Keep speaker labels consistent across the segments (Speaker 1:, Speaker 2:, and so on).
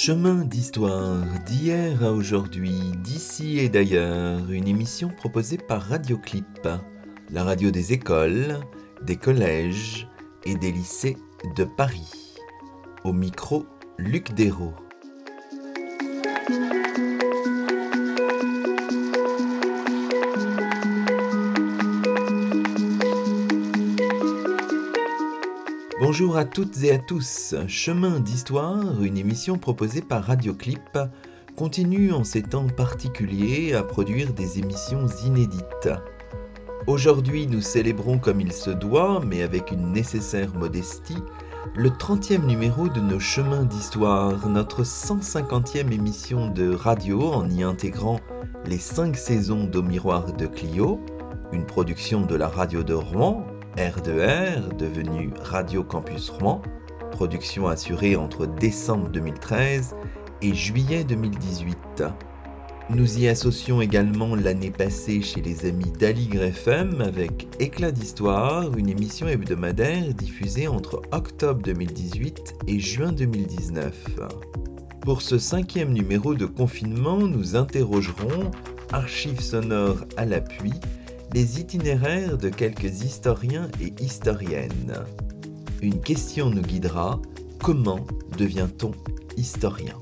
Speaker 1: Chemin d'histoire d'hier à aujourd'hui, d'ici et d'ailleurs, une émission proposée par Radioclip, la radio des écoles, des collèges et des lycées de Paris. Au micro, Luc Dérault. Bonjour à toutes et à tous. Chemin d'histoire, une émission proposée par Radioclip, continue en ces temps particuliers à produire des émissions inédites. Aujourd'hui, nous célébrons comme il se doit, mais avec une nécessaire modestie, le 30e numéro de nos chemins d'histoire, notre 150e émission de radio en y intégrant les 5 saisons d'Au Miroir de Clio, une production de la radio de Rouen R2R, devenu Radio Campus Rouen, production assurée entre décembre 2013 et juillet 2018. Nous y associons également l'année passée chez les amis d'Aligre FM avec Éclat d'Histoire, une émission hebdomadaire diffusée entre octobre 2018 et juin 2019. Pour ce cinquième numéro de confinement, nous interrogerons, archives sonores à l'appui, les itinéraires de quelques historiens et historiennes. Une question nous guidera, comment devient-on historien?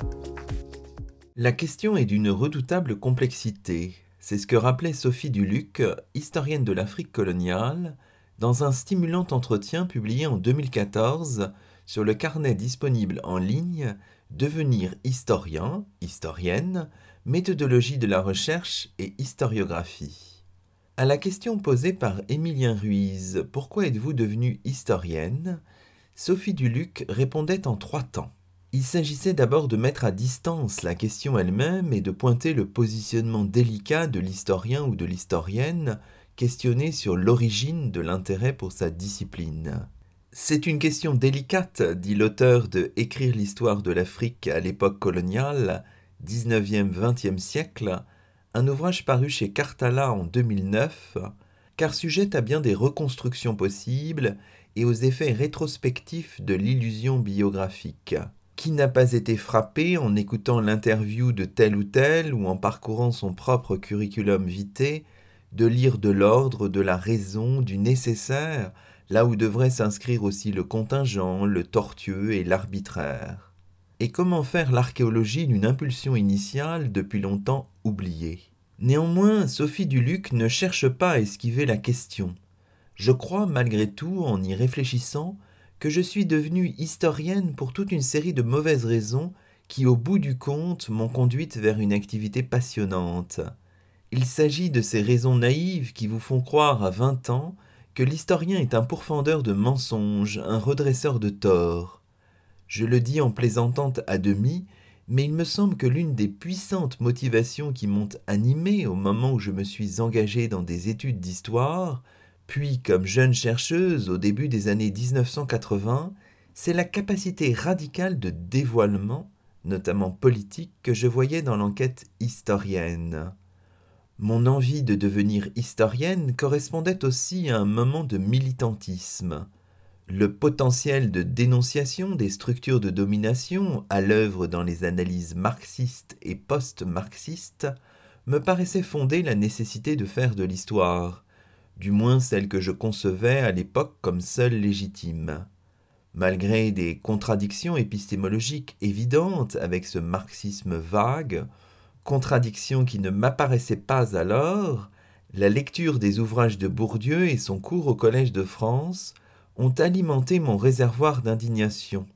Speaker 1: La question est d'une redoutable complexité. C'est ce que rappelait Sophie Duluc, historienne de l'Afrique coloniale, dans un stimulant entretien publié en 2014 sur le carnet disponible en ligne Devenir historien, historienne, méthodologie de la recherche et historiographie. À la question posée par Émilien Ruiz Pourquoi êtes-vous devenue historienne? Sophie Duluc répondait en trois temps. Il s'agissait d'abord de mettre à distance la question elle-même et de pointer le positionnement délicat de l'historien ou de l'historienne questionné sur l'origine de l'intérêt pour sa discipline. C'est une question délicate, dit l'auteur de Écrire l'histoire de l'Afrique à l'époque coloniale, 19e-20e siècle, un ouvrage paru chez Cartala en 2009, car sujette à bien des reconstructions possibles et aux effets rétrospectifs de l'illusion biographique. Qui n'a pas été frappé en écoutant l'interview de tel ou tel ou en parcourant son propre curriculum vitae de lire de l'ordre, de la raison, du nécessaire, là où devrait s'inscrire aussi le contingent, le tortueux et l'arbitraire et comment faire l'archéologie d'une impulsion initiale depuis longtemps oubliée? Néanmoins, Sophie Duluc ne cherche pas à esquiver la question. Je crois, malgré tout, en y réfléchissant, que je suis devenue historienne pour toute une série de mauvaises raisons qui, au bout du compte, m'ont conduite vers une activité passionnante. Il s'agit de ces raisons naïves qui vous font croire à vingt ans que l'historien est un pourfendeur de mensonges, un redresseur de torts. Je le dis en plaisantant à demi, mais il me semble que l'une des puissantes motivations qui m'ont animé au moment où je me suis engagée dans des études d'histoire, puis comme jeune chercheuse au début des années 1980, c'est la capacité radicale de dévoilement, notamment politique, que je voyais dans l'enquête historienne. Mon envie de devenir historienne correspondait aussi à un moment de militantisme le potentiel de dénonciation des structures de domination à l'œuvre dans les analyses marxistes et post-marxistes me paraissait fonder la nécessité de faire de l'histoire, du moins celle que je concevais à l'époque comme seule légitime. Malgré des contradictions épistémologiques évidentes avec ce marxisme vague, contradictions qui ne m'apparaissaient pas alors, la lecture des ouvrages de Bourdieu et son cours au Collège de France ont alimenté mon réservoir d'indignation.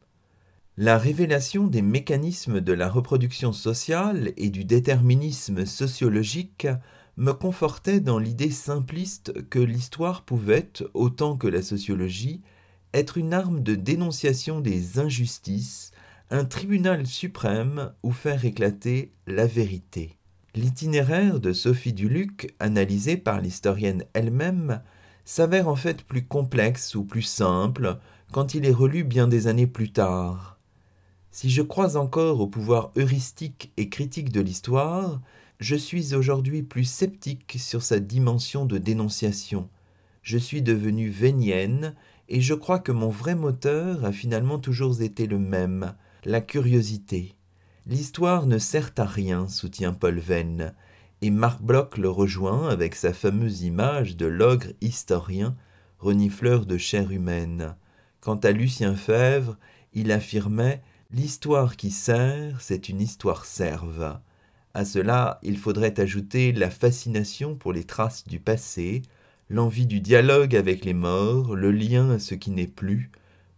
Speaker 1: La révélation des mécanismes de la reproduction sociale et du déterminisme sociologique me confortait dans l'idée simpliste que l'histoire pouvait, autant que la sociologie, être une arme de dénonciation des injustices, un tribunal suprême où faire éclater la vérité. L'itinéraire de Sophie Duluc, analysé par l'historienne elle-même, s'avère en fait plus complexe ou plus simple quand il est relu bien des années plus tard. Si je crois encore au pouvoir heuristique et critique de l'histoire, je suis aujourd'hui plus sceptique sur sa dimension de dénonciation. Je suis devenu vénienne et je crois que mon vrai moteur a finalement toujours été le même, la curiosité. L'histoire ne sert à rien, soutient Paul Venn, et Marc Bloch le rejoint avec sa fameuse image de l'ogre historien, renifleur de chair humaine. Quant à Lucien Fèvre, il affirmait L'histoire qui sert, c'est une histoire serve. À cela, il faudrait ajouter la fascination pour les traces du passé, l'envie du dialogue avec les morts, le lien à ce qui n'est plus,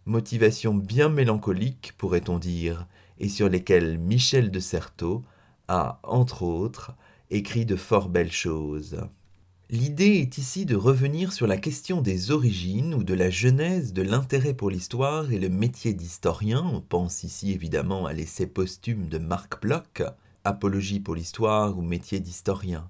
Speaker 1: motivation bien mélancolique, pourrait-on dire, et sur lesquelles Michel de Certeau a, entre autres, écrit de fort belles choses. L'idée est ici de revenir sur la question des origines ou de la genèse de l'intérêt pour l'histoire et le métier d'historien. On pense ici évidemment à l'essai posthume de Marc Bloch, Apologie pour l'histoire ou métier d'historien.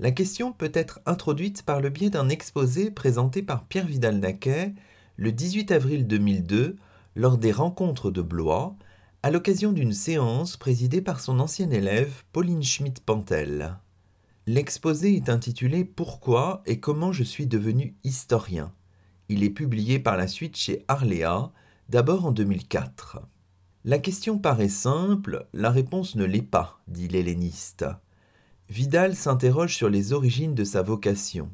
Speaker 1: La question peut être introduite par le biais d'un exposé présenté par Pierre Vidal-Naquet le 18 avril 2002 lors des rencontres de Blois, à l'occasion d'une séance présidée par son ancienne élève Pauline Schmidt-Pantel. L'exposé est intitulé Pourquoi et comment je suis devenu historien. Il est publié par la suite chez Arléa, d'abord en 2004. La question paraît simple, la réponse ne l'est pas, dit l'helléniste. Vidal s'interroge sur les origines de sa vocation.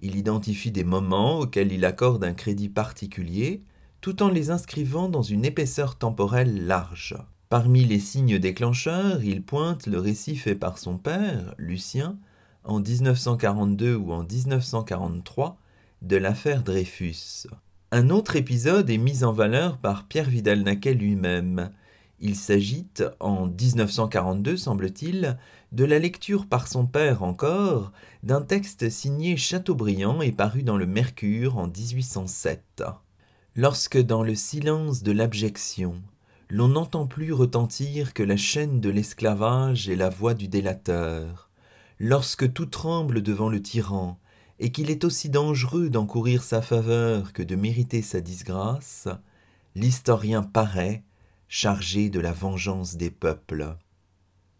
Speaker 1: Il identifie des moments auxquels il accorde un crédit particulier, tout en les inscrivant dans une épaisseur temporelle large. Parmi les signes déclencheurs, il pointe le récit fait par son père, Lucien, en 1942 ou en 1943, de l'affaire Dreyfus. Un autre épisode est mis en valeur par Pierre Vidal-Naquet lui-même. Il s'agit, en 1942 semble-t-il, de la lecture par son père encore d'un texte signé Chateaubriand et paru dans le Mercure en 1807. Lorsque dans le silence de l'abjection, l'on n'entend plus retentir que la chaîne de l'esclavage et la voix du délateur, lorsque tout tremble devant le tyran, et qu'il est aussi dangereux d'encourir sa faveur que de mériter sa disgrâce, l'historien paraît, chargé de la vengeance des peuples.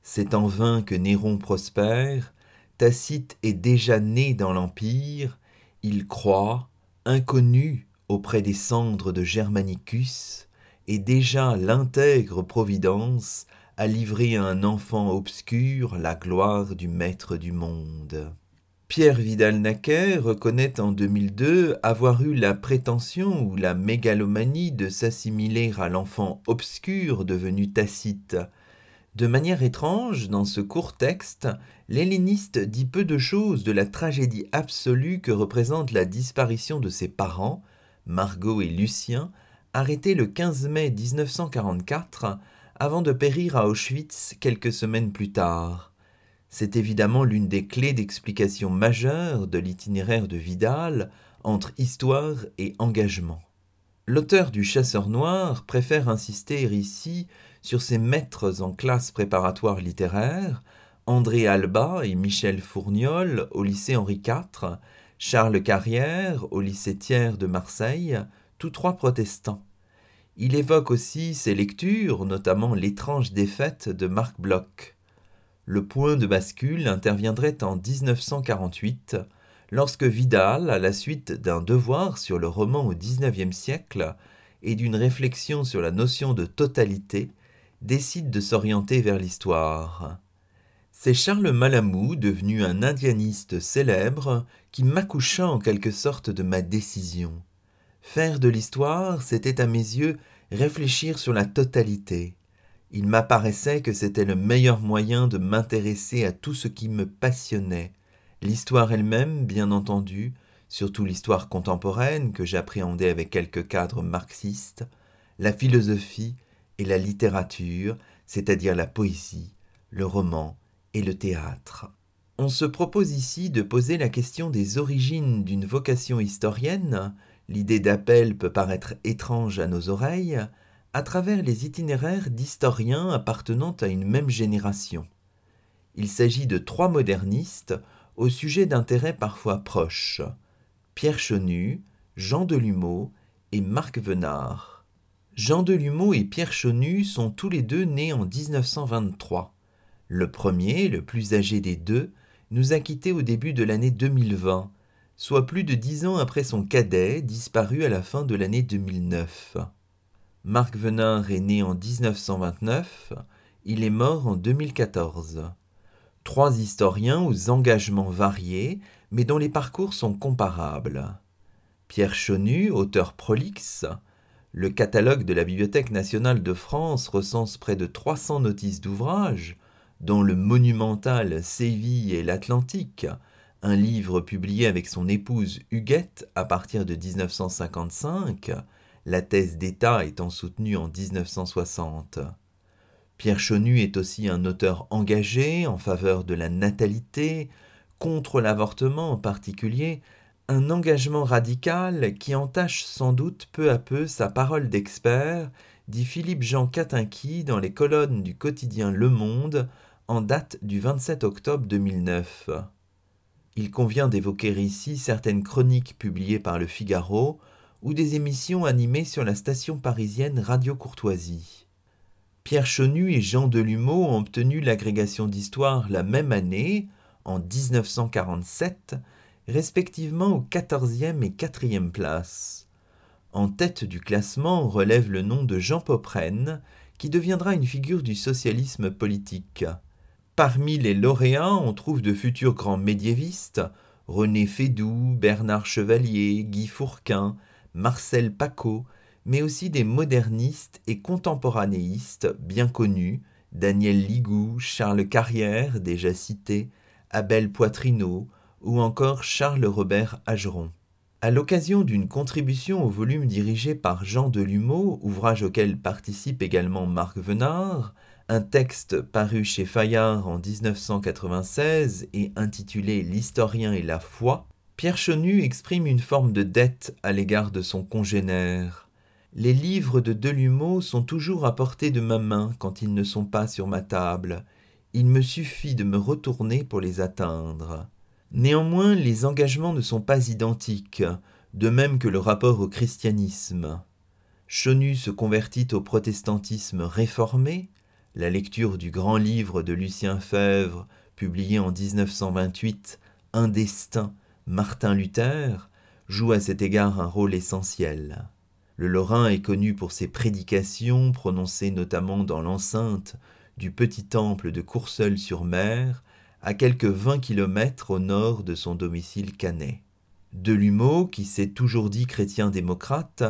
Speaker 1: C'est en vain que Néron prospère, Tacite est déjà né dans l'Empire, il croit, inconnu auprès des cendres de Germanicus, et déjà l'intègre Providence a livré à un enfant obscur la gloire du maître du monde. Pierre Vidal-Naquet reconnaît en 2002 avoir eu la prétention ou la mégalomanie de s'assimiler à l'enfant obscur devenu Tacite. De manière étrange, dans ce court texte, l'helléniste dit peu de choses de la tragédie absolue que représente la disparition de ses parents, Margot et Lucien, arrêté le 15 mai 1944 avant de périr à Auschwitz quelques semaines plus tard. C'est évidemment l'une des clés d'explication majeure de l'itinéraire de Vidal entre histoire et engagement. L'auteur du Chasseur noir préfère insister ici sur ses maîtres en classe préparatoire littéraire, André Alba et Michel Fourniol au lycée Henri IV, Charles Carrière au lycée Thiers de Marseille, tous trois protestants. Il évoque aussi ses lectures, notamment L'étrange défaite de Marc Bloch. Le point de bascule interviendrait en 1948, lorsque Vidal, à la suite d'un devoir sur le roman au XIXe siècle et d'une réflexion sur la notion de totalité, décide de s'orienter vers l'histoire. C'est Charles Malamou, devenu un indianiste célèbre, qui m'accoucha en quelque sorte de ma décision. Faire de l'histoire, c'était à mes yeux réfléchir sur la totalité. Il m'apparaissait que c'était le meilleur moyen de m'intéresser à tout ce qui me passionnait, l'histoire elle-même, bien entendu, surtout l'histoire contemporaine que j'appréhendais avec quelques cadres marxistes, la philosophie et la littérature, c'est-à-dire la poésie, le roman et le théâtre. On se propose ici de poser la question des origines d'une vocation historienne, l'idée d'appel peut paraître étrange à nos oreilles, à travers les itinéraires d'historiens appartenant à une même génération. Il s'agit de trois modernistes au sujet d'intérêts parfois proches Pierre Chonu, Jean Delumeau et Marc Venard. Jean Delumeau et Pierre Chonu sont tous les deux nés en 1923. Le premier, le plus âgé des deux, nous a quittés au début de l'année 2020, soit plus de dix ans après son cadet, disparu à la fin de l'année 2009. Marc Venard est né en 1929, Il est mort en 2014. Trois historiens aux engagements variés, mais dont les parcours sont comparables. Pierre Chonu, auteur prolixe, le catalogue de la Bibliothèque nationale de France recense près de 300 notices d'ouvrages, dont le monumental Séville et l'Atlantique, un livre publié avec son épouse Huguette à partir de 1955, la thèse d'État étant soutenue en 1960. Pierre Chonu est aussi un auteur engagé en faveur de la natalité, contre l'avortement en particulier, un engagement radical qui entache sans doute peu à peu sa parole d'expert, dit Philippe Jean Catinqui dans les colonnes du quotidien Le Monde date du 27 octobre 2009. Il convient d'évoquer ici certaines chroniques publiées par le Figaro ou des émissions animées sur la station parisienne Radio Courtoisie. Pierre Chonu et Jean Delumeau ont obtenu l'agrégation d'histoire la même année, en 1947, respectivement aux 14e et 4e places. En tête du classement relève le nom de Jean Popren, qui deviendra une figure du socialisme politique. Parmi les lauréats, on trouve de futurs grands médiévistes, René Fédoux, Bernard Chevalier, Guy Fourquin, Marcel Paco, mais aussi des modernistes et contemporanéistes bien connus, Daniel Ligou, Charles Carrière, déjà cité, Abel Poitrineau, ou encore Charles Robert Ageron. À l'occasion d'une contribution au volume dirigé par Jean Delumeau, ouvrage auquel participe également Marc Venard, un texte paru chez Fayard en 1996 et intitulé L'historien et la foi, Pierre Chenu exprime une forme de dette à l'égard de son congénère. Les livres de Delumeau sont toujours à portée de ma main quand ils ne sont pas sur ma table. Il me suffit de me retourner pour les atteindre. Néanmoins, les engagements ne sont pas identiques, de même que le rapport au christianisme. Chenu se convertit au protestantisme réformé, la lecture du grand livre de Lucien Fèvre, publié en 1928, Un destin, Martin Luther, joue à cet égard un rôle essentiel. Le Lorrain est connu pour ses prédications, prononcées notamment dans l'enceinte du petit temple de Courseul-sur-Mer, à quelques vingt kilomètres au nord de son domicile canet. Delumeau, qui s'est toujours dit chrétien démocrate,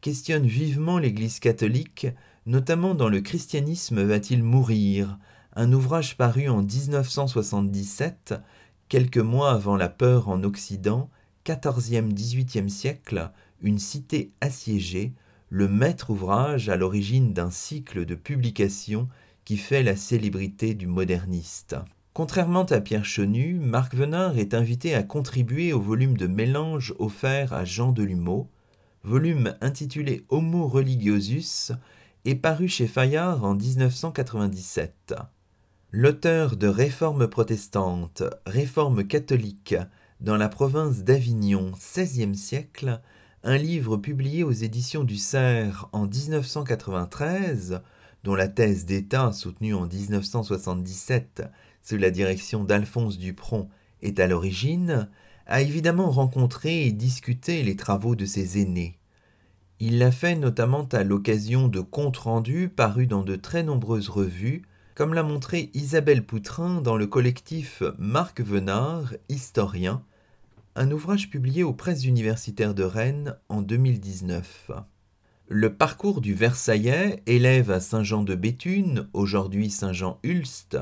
Speaker 1: questionne vivement l'Église catholique, notamment dans Le christianisme va-t-il mourir, un ouvrage paru en 1977, quelques mois avant la peur en Occident, 14e-18e siècle, une cité assiégée, le maître ouvrage à l'origine d'un cycle de publications qui fait la célébrité du moderniste. Contrairement à Pierre Chenu, Marc Venard est invité à contribuer au volume de mélange offert à Jean Delumeau, volume intitulé Homo religiosus et paru chez Fayard en 1997. L'auteur de Réforme protestante, Réforme catholique dans la province d'Avignon, XVIe siècle, un livre publié aux éditions du Cerf en 1993, dont la thèse d'État soutenue en 1977 sous la direction d'Alphonse Dupron, est à l'origine, a évidemment rencontré et discuté les travaux de ses aînés. Il l'a fait notamment à l'occasion de comptes rendus parus dans de très nombreuses revues, comme l'a montré Isabelle Poutrin dans le collectif Marc Venard, historien, un ouvrage publié aux presses universitaires de Rennes en 2019. Le parcours du Versaillais, élève à Saint-Jean-de-Béthune, aujourd'hui Saint-Jean-Ulst,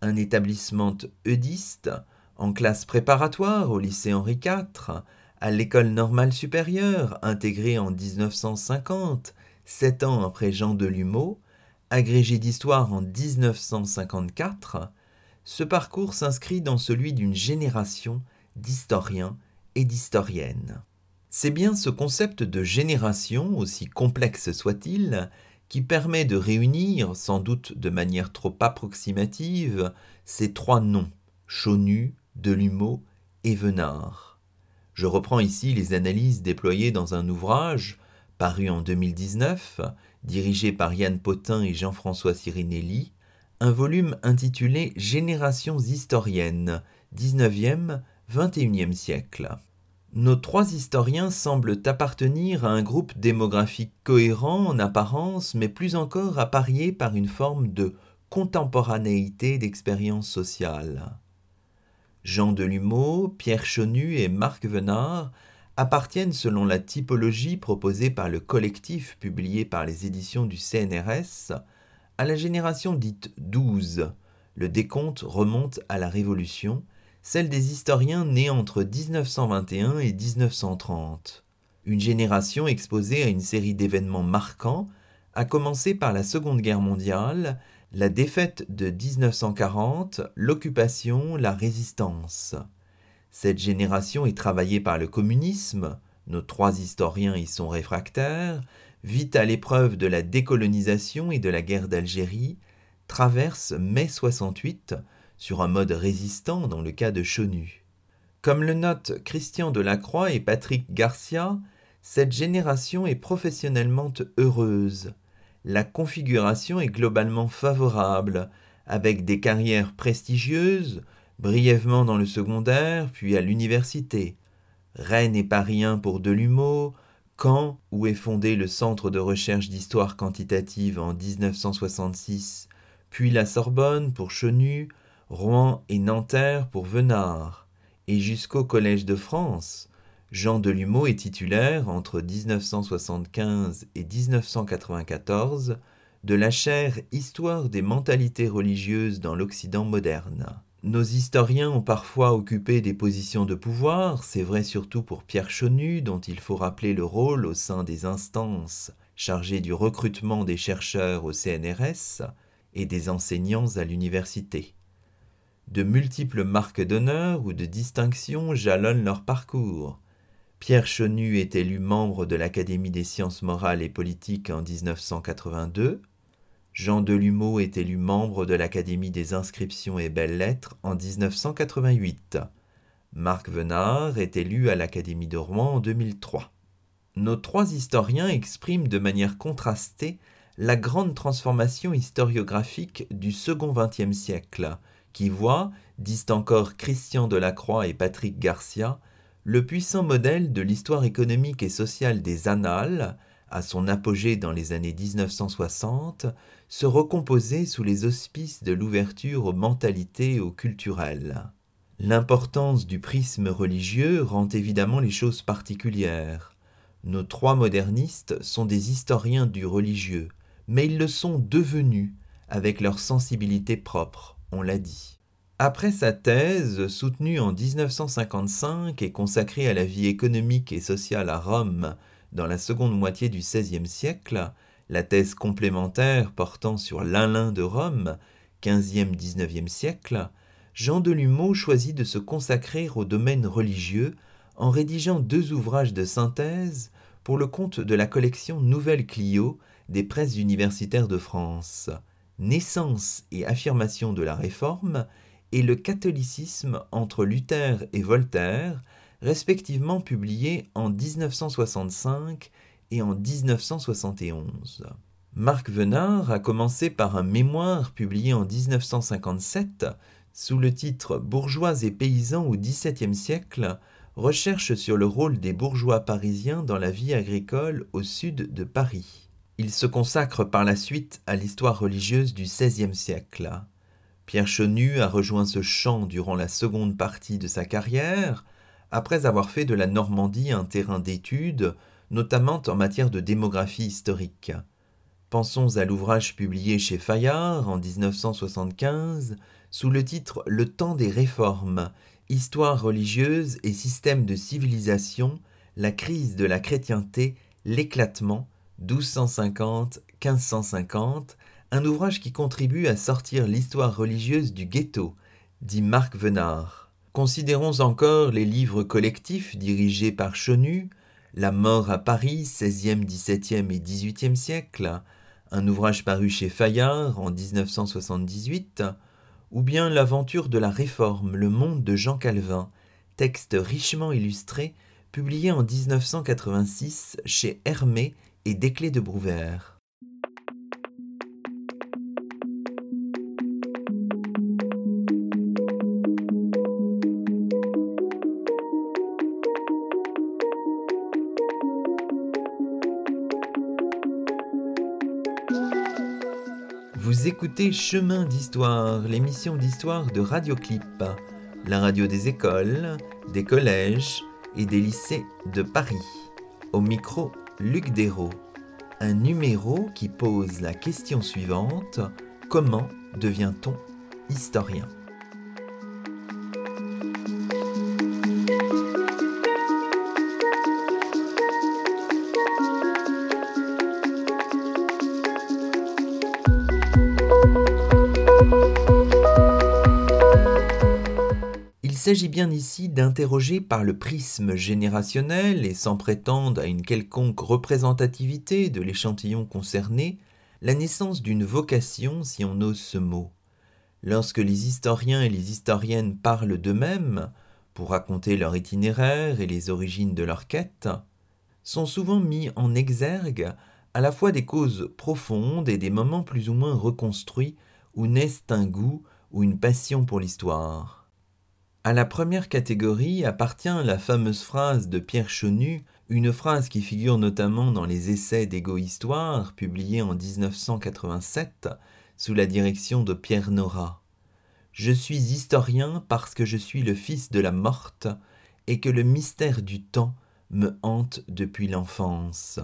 Speaker 1: un établissement eudiste, en classe préparatoire au lycée Henri IV, à l'école normale supérieure, intégrée en 1950, sept ans après Jean Delumeau, agrégé d'histoire en 1954, ce parcours s'inscrit dans celui d'une génération d'historiens et d'historiennes. C'est bien ce concept de génération, aussi complexe soit-il, qui permet de réunir, sans doute de manière trop approximative, ces trois noms, Chonu, Delumeau et Venard. Je reprends ici les analyses déployées dans un ouvrage, paru en 2019, dirigé par Yann Potin et Jean-François Sirinelli, un volume intitulé Générations historiennes, 19e, 21e siècle. Nos trois historiens semblent appartenir à un groupe démographique cohérent en apparence, mais plus encore apparié par une forme de contemporanéité d'expériences sociales. Jean Delumeau, Pierre Chonu et Marc Venard appartiennent selon la typologie proposée par le collectif publié par les éditions du CNRS à la génération dite 12. Le décompte remonte à la Révolution, celle des historiens nés entre 1921 et 1930. Une génération exposée à une série d'événements marquants, à commencer par la Seconde Guerre mondiale, la défaite de 1940, l'occupation, la résistance. Cette génération est travaillée par le communisme, nos trois historiens y sont réfractaires, vit à l'épreuve de la décolonisation et de la guerre d'Algérie, traverse mai 68 sur un mode résistant dans le cas de Chonu. Comme le notent Christian Delacroix et Patrick Garcia, cette génération est professionnellement heureuse. La configuration est globalement favorable, avec des carrières prestigieuses, brièvement dans le secondaire, puis à l'université. Rennes et Paris 1 pour Delumeau, Caen, où est fondé le Centre de recherche d'histoire quantitative en 1966, puis la Sorbonne pour Chenu, Rouen et Nanterre pour Venard, et jusqu'au Collège de France. Jean Delumeau est titulaire, entre 1975 et 1994, de la chaire Histoire des mentalités religieuses dans l'Occident moderne. Nos historiens ont parfois occupé des positions de pouvoir, c'est vrai surtout pour Pierre Chonu, dont il faut rappeler le rôle au sein des instances chargées du recrutement des chercheurs au CNRS et des enseignants à l'université. De multiples marques d'honneur ou de distinction jalonnent leur parcours. Pierre Chonu est élu membre de l'Académie des sciences morales et politiques en 1982, Jean Delumeau est élu membre de l'Académie des inscriptions et belles-lettres en 1988. Marc Venard est élu à l'Académie de Rouen en 2003. Nos trois historiens expriment de manière contrastée la grande transformation historiographique du second XXe siècle, qui voit, disent encore Christian Delacroix et Patrick Garcia, le puissant modèle de l'histoire économique et sociale des annales, à son apogée dans les années 1960, se recomposer sous les auspices de l'ouverture aux mentalités et aux culturelles. L'importance du prisme religieux rend évidemment les choses particulières. Nos trois modernistes sont des historiens du religieux, mais ils le sont devenus avec leur sensibilité propre, on l'a dit. Après sa thèse, soutenue en 1955 et consacrée à la vie économique et sociale à Rome dans la seconde moitié du XVIe siècle, la thèse complémentaire portant sur l'Alain de Rome, 15e-19e siècle, Jean Delumeau choisit de se consacrer au domaine religieux en rédigeant deux ouvrages de synthèse pour le compte de la collection Nouvelle Clio des presses universitaires de France, Naissance et affirmation de la Réforme et le catholicisme entre Luther et Voltaire, respectivement publiés en 1965 et en 1971. Marc Venard a commencé par un mémoire publié en 1957 sous le titre Bourgeois et paysans au XVIIe siècle, recherche sur le rôle des bourgeois parisiens dans la vie agricole au sud de Paris. Il se consacre par la suite à l'histoire religieuse du XVIe siècle. Pierre Chenu a rejoint ce champ durant la seconde partie de sa carrière, après avoir fait de la Normandie un terrain d'étude notamment en matière de démographie historique. Pensons à l'ouvrage publié chez Fayard en 1975 sous le titre Le temps des réformes, Histoire religieuse et système de civilisation, la crise de la chrétienté, l'éclatement, 1250-1550, un ouvrage qui contribue à sortir l'histoire religieuse du ghetto, dit Marc Venard. Considérons encore les livres collectifs dirigés par Chonu, la mort à Paris, 16e, 17e et 18e siècle, un ouvrage paru chez Fayard en 1978, ou bien L'aventure de la Réforme, le monde de Jean Calvin, texte richement illustré, publié en 1986 chez Hermé et Desclés de Brouvert. Vous écoutez Chemin d'Histoire, l'émission d'histoire de Radioclip, la radio des écoles, des collèges et des lycées de Paris. Au micro, Luc Dérault. Un numéro qui pose la question suivante comment devient-on historien? S'agit bien ici d'interroger par le prisme générationnel et sans prétendre à une quelconque représentativité de l'échantillon concerné, la naissance d'une vocation, si on ose ce mot. Lorsque les historiens et les historiennes parlent d'eux-mêmes, pour raconter leur itinéraire et les origines de leur quête, sont souvent mis en exergue à la fois des causes profondes et des moments plus ou moins reconstruits où naissent un goût ou une passion pour l'histoire. À la première catégorie appartient la fameuse phrase de Pierre Chonu, une phrase qui figure notamment dans les essais d'égo-histoire publiés en 1987 sous la direction de Pierre Nora. Je suis historien parce que je suis le fils de la morte et que le mystère du temps me hante depuis l'enfance.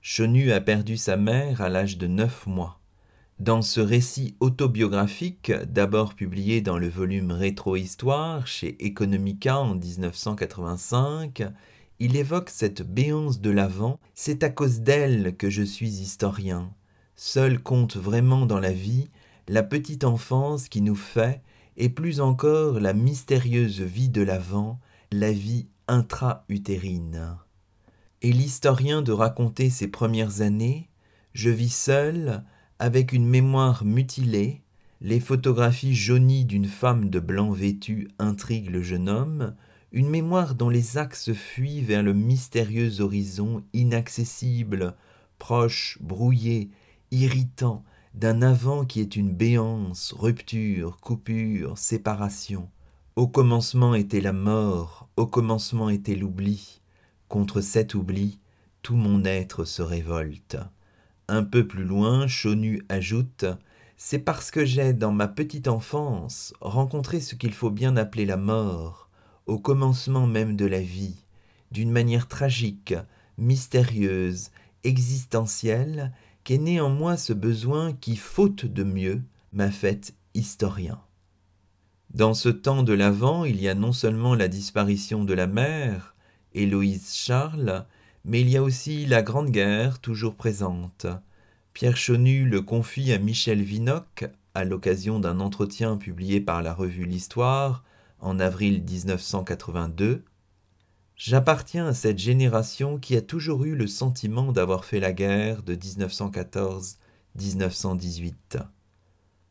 Speaker 1: Chonu a perdu sa mère à l'âge de neuf mois. Dans ce récit autobiographique, d'abord publié dans le volume Rétrohistoire chez Economica en 1985, il évoque cette béance de l'avant, c'est à cause d'elle que je suis historien. Seul compte vraiment dans la vie la petite enfance qui nous fait, et plus encore la mystérieuse vie de l'avant, la vie intra-utérine. Et l'historien de raconter ses premières années, je vis seul, avec une mémoire mutilée, les photographies jaunies d'une femme de blanc vêtue intriguent le jeune homme, une mémoire dont les axes fuient vers le mystérieux horizon inaccessible, proche, brouillé, irritant, d'un avant qui est une béance, rupture, coupure, séparation. Au commencement était la mort, au commencement était l'oubli. Contre cet oubli, tout mon être se révolte. Un peu plus loin, Chonu ajoute C'est parce que j'ai, dans ma petite enfance, rencontré ce qu'il faut bien appeler la mort, au commencement même de la vie, d'une manière tragique, mystérieuse, existentielle, qu'est né en moi ce besoin qui, faute de mieux, m'a fait historien. Dans ce temps de l'Avent, il y a non seulement la disparition de la mère, Héloïse Charles, mais il y a aussi la Grande Guerre toujours présente. Pierre Chonu le confie à Michel Vinocq à l'occasion d'un entretien publié par la revue L'Histoire en avril 1982. J'appartiens à cette génération qui a toujours eu le sentiment d'avoir fait la guerre de 1914-1918.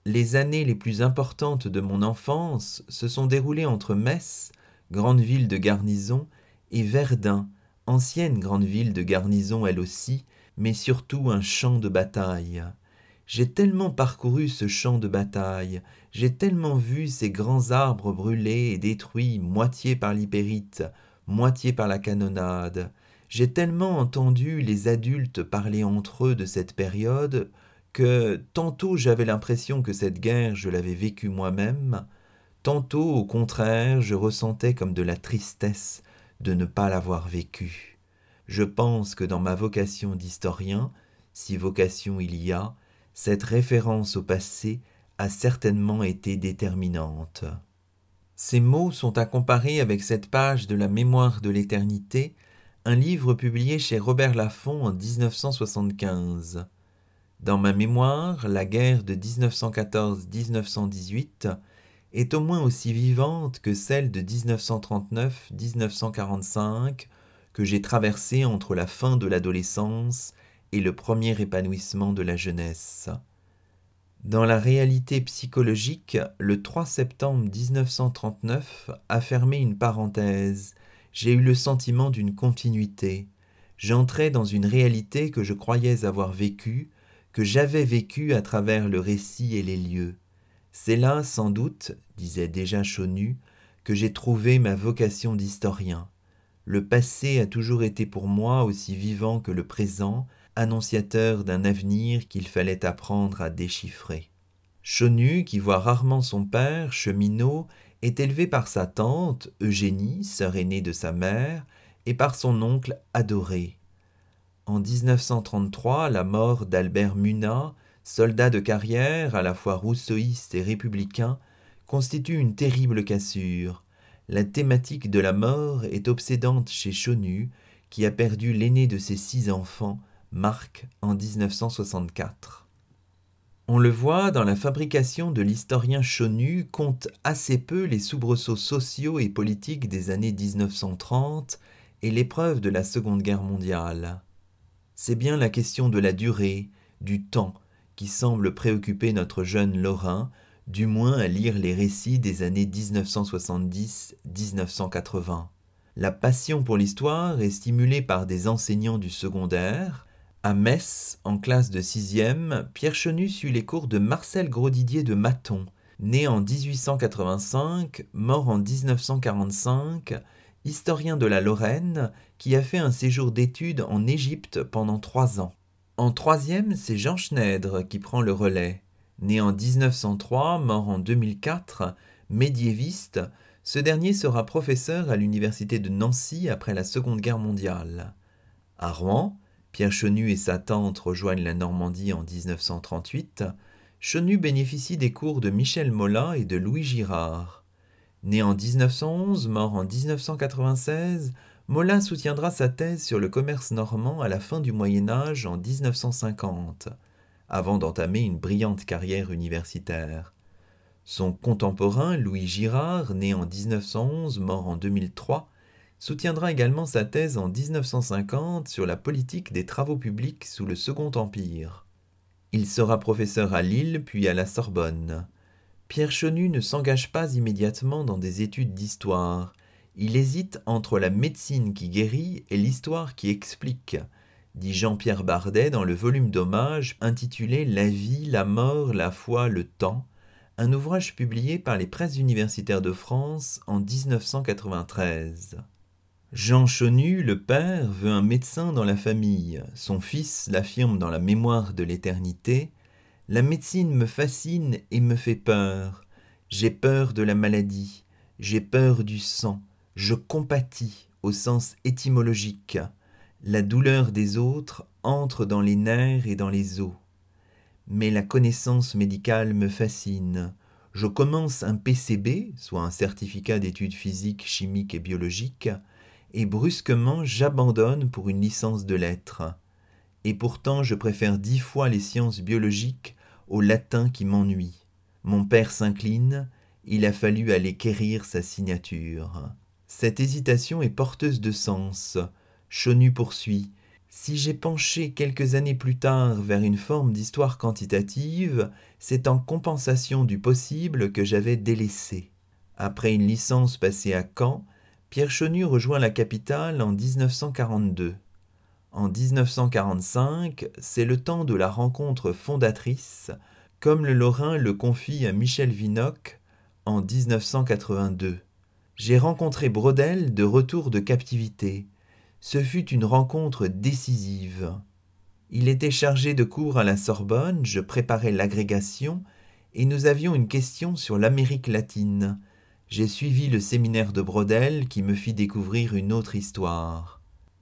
Speaker 1: Les années les plus importantes de mon enfance se sont déroulées entre Metz, grande ville de garnison, et Verdun, ancienne grande ville de garnison elle aussi, mais surtout un champ de bataille. J'ai tellement parcouru ce champ de bataille, j'ai tellement vu ces grands arbres brûlés et détruits moitié par l'hypérite, moitié par la canonnade, j'ai tellement entendu les adultes parler entre eux de cette période que tantôt j'avais l'impression que cette guerre je l'avais vécue moi-même, tantôt au contraire je ressentais comme de la tristesse de ne pas l'avoir vécu. Je pense que dans ma vocation d'historien, si vocation il y a, cette référence au passé a certainement été déterminante. Ces mots sont à comparer avec cette page de la Mémoire de l'éternité, un livre publié chez Robert Laffont en 1975. Dans ma mémoire, la guerre de 1914-1918 est au moins aussi vivante que celle de 1939-1945 que j'ai traversée entre la fin de l'adolescence et le premier épanouissement de la jeunesse. Dans la réalité psychologique, le 3 septembre 1939 a fermé une parenthèse. J'ai eu le sentiment d'une continuité. J'entrais dans une réalité que je croyais avoir vécue, que j'avais vécue à travers le récit et les lieux. C'est là, sans doute, disait déjà Chonu, que j'ai trouvé ma vocation d'historien. Le passé a toujours été pour moi aussi vivant que le présent, annonciateur d'un avenir qu'il fallait apprendre à déchiffrer. Chonu, qui voit rarement son père, cheminot, est élevé par sa tante, Eugénie, sœur aînée de sa mère, et par son oncle adoré. En 1933, la mort d'Albert Munat, soldat de carrière, à la fois rousseauiste et républicain, constitue une terrible cassure. La thématique de la mort est obsédante chez Chonu, qui a perdu l'aîné de ses six enfants, Marc, en 1964. On le voit dans la fabrication de l'historien Chonu compte assez peu les soubresauts sociaux et politiques des années 1930 et l'épreuve de la Seconde Guerre mondiale. C'est bien la question de la durée, du temps, qui semble préoccuper notre jeune Lorrain, du moins à lire les récits des années 1970-1980. La passion pour l'histoire est stimulée par des enseignants du secondaire. À Metz, en classe de sixième, Pierre Chenu suit les cours de Marcel Grosdidier de Maton, né en 1885, mort en 1945, historien de la Lorraine, qui a fait un séjour d'études en Égypte pendant trois ans. En troisième, c'est Jean Schneider qui prend le relais. Né en 1903, mort en 2004, médiéviste, ce dernier sera professeur à l'université de Nancy après la Seconde Guerre mondiale. À Rouen, Pierre Chenu et sa tante rejoignent la Normandie en 1938. Chenu bénéficie des cours de Michel Molin et de Louis Girard. Né en 1911, mort en 1996, Molin soutiendra sa thèse sur le commerce normand à la fin du Moyen Âge en 1950 avant d'entamer une brillante carrière universitaire. Son contemporain Louis Girard, né en 1911, mort en 2003, soutiendra également sa thèse en 1950 sur la politique des travaux publics sous le Second Empire. Il sera professeur à Lille puis à la Sorbonne. Pierre Chenu ne s'engage pas immédiatement dans des études d'histoire. Il hésite entre la médecine qui guérit et l'histoire qui explique, dit Jean-Pierre Bardet dans le volume d'hommage intitulé La vie, la mort, la foi, le temps, un ouvrage publié par les presses universitaires de France en 1993. Jean Chonu, le père, veut un médecin dans la famille. Son fils l'affirme dans la mémoire de l'éternité. La médecine me fascine et me fait peur. J'ai peur de la maladie. J'ai peur du sang. Je compatis au sens étymologique. La douleur des autres entre dans les nerfs et dans les os. Mais la connaissance médicale me fascine. Je commence un PCB, soit un certificat d'études physiques, chimiques et biologiques, et brusquement j'abandonne pour une licence de lettres. Et pourtant je préfère dix fois les sciences biologiques au latin qui m'ennuie. Mon père s'incline, il a fallu aller quérir sa signature. Cette hésitation est porteuse de sens. Chonu poursuit. Si j'ai penché quelques années plus tard vers une forme d'histoire quantitative, c'est en compensation du possible que j'avais délaissé. Après une licence passée à Caen, Pierre Chenu rejoint la capitale en 1942. En 1945, c'est le temps de la rencontre fondatrice, comme le Lorrain le confie à Michel Vinocq en 1982. J'ai rencontré Brodel de retour de captivité. Ce fut une rencontre décisive. Il était chargé de cours à la Sorbonne, je préparais l'agrégation, et nous avions une question sur l'Amérique latine. J'ai suivi le séminaire de Brodel qui me fit découvrir une autre histoire.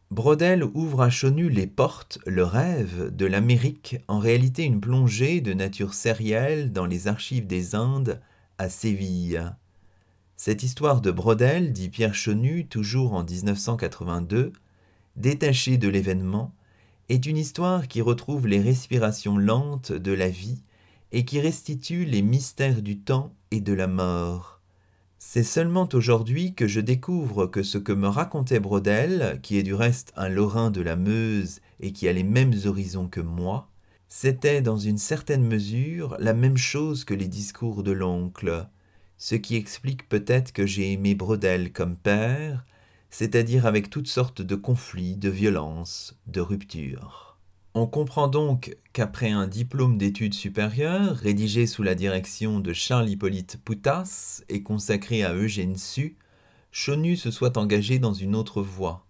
Speaker 1: Brodel ouvre à Chonu les portes, le rêve, de l'Amérique, en réalité une plongée de nature sérielle dans les archives des Indes, à Séville. Cette histoire de Brodel, dit Pierre Chenu, toujours en 1982, détachée de l'événement, est une histoire qui retrouve les respirations lentes de la vie et qui restitue les mystères du temps et de la mort. C'est seulement aujourd'hui que je découvre que ce que me racontait Brodel, qui est du reste un Lorrain de la Meuse et qui a les mêmes horizons que moi, c'était dans une certaine mesure la même chose que les discours de l'oncle, ce qui explique peut-être que j'ai aimé Brodel comme père, c'est-à-dire avec toutes sortes de conflits, de violences, de ruptures. On comprend donc qu'après un diplôme d'études supérieures, rédigé sous la direction de Charles-Hippolyte Poutas et consacré à Eugène Sue, Chonu se soit engagé dans une autre voie.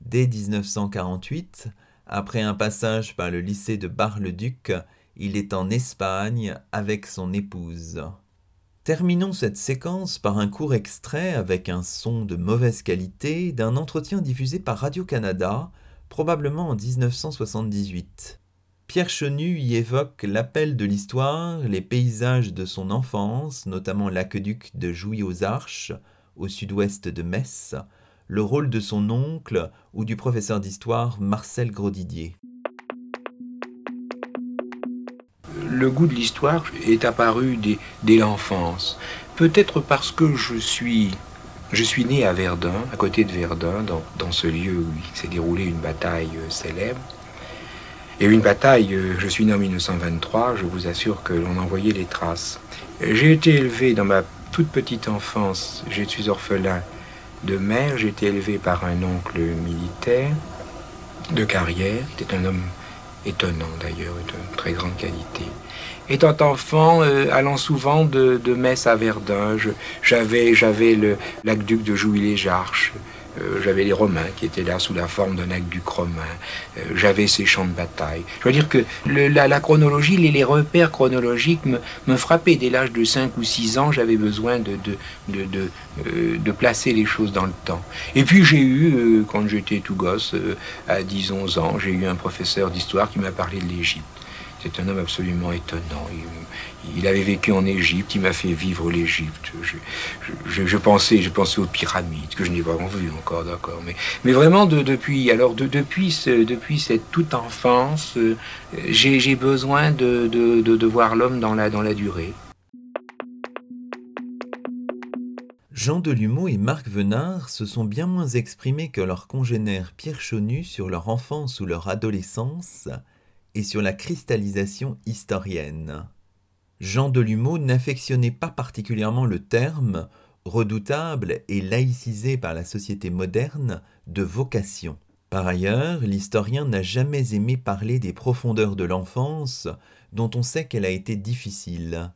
Speaker 1: Dès 1948, Après un passage par le lycée de Bar-le-Duc, il est en Espagne avec son épouse. Terminons cette séquence par un court extrait avec un son de mauvaise qualité d'un entretien diffusé par Radio-Canada, probablement en 1978. Pierre Chenu y évoque l'appel de l'histoire, les paysages de son enfance, notamment l'aqueduc de Jouy aux Arches, au sud-ouest de Metz, le rôle de son oncle ou du professeur d'histoire Marcel Grosdidier.
Speaker 2: Le goût de l'histoire est apparu dès, l'enfance. Peut-être parce que je suis, je suis né à Verdun, à côté de Verdun, dans, ce lieu où s'est déroulé une bataille euh, célèbre. Et une bataille, euh, je suis né en 1923, je vous assure que l'on envoyait les traces. J'ai été élevé dans ma toute petite enfance, je suis orphelin de mère, j'ai été élevé par un oncle militaire de carrière, qui était un homme étonnant d'ailleurs, de très grande qualité. Étant enfant, euh, allant souvent de, Metz à Verdun, j'avais le l'aqueduc de Jouy-les-Jarches, euh, j'avais les Romains qui étaient là sous la forme d'un aqueduc romain. Euh, j'avais ces champs de bataille. Je veux dire que la, chronologie, les, repères chronologiques me, frappaient. Dès l'âge de 5 ou 6 ans, j'avais besoin de, de, euh, de, placer les choses dans le temps. Et puis j'ai eu, quand j'étais tout gosse, à 10-11 ans, j'ai eu un professeur d'histoire qui m'a parlé de l'Égypte. C'est un homme absolument étonnant. Avait vécu en Égypte, il m'a fait vivre l'Égypte. Je, pensais, je pensais aux pyramides, que je n'ai pas vu encore, d'accord. Mais, vraiment, depuis, alors depuis, cette toute enfance, euh, j'ai besoin de, voir l'homme dans la, dans la durée.
Speaker 1: Jean Delumeau et Marc Venard se sont bien moins exprimés que leurs congénères Pierre Chonu sur leur enfance ou leur adolescence, et sur la cristallisation historienne. Jean Delumeau n'affectionnait pas particulièrement le terme, redoutable et laïcisé par la société moderne, de vocation. Par ailleurs, l'historien n'a jamais aimé parler des profondeurs de l'enfance, dont on sait qu'elle a été difficile.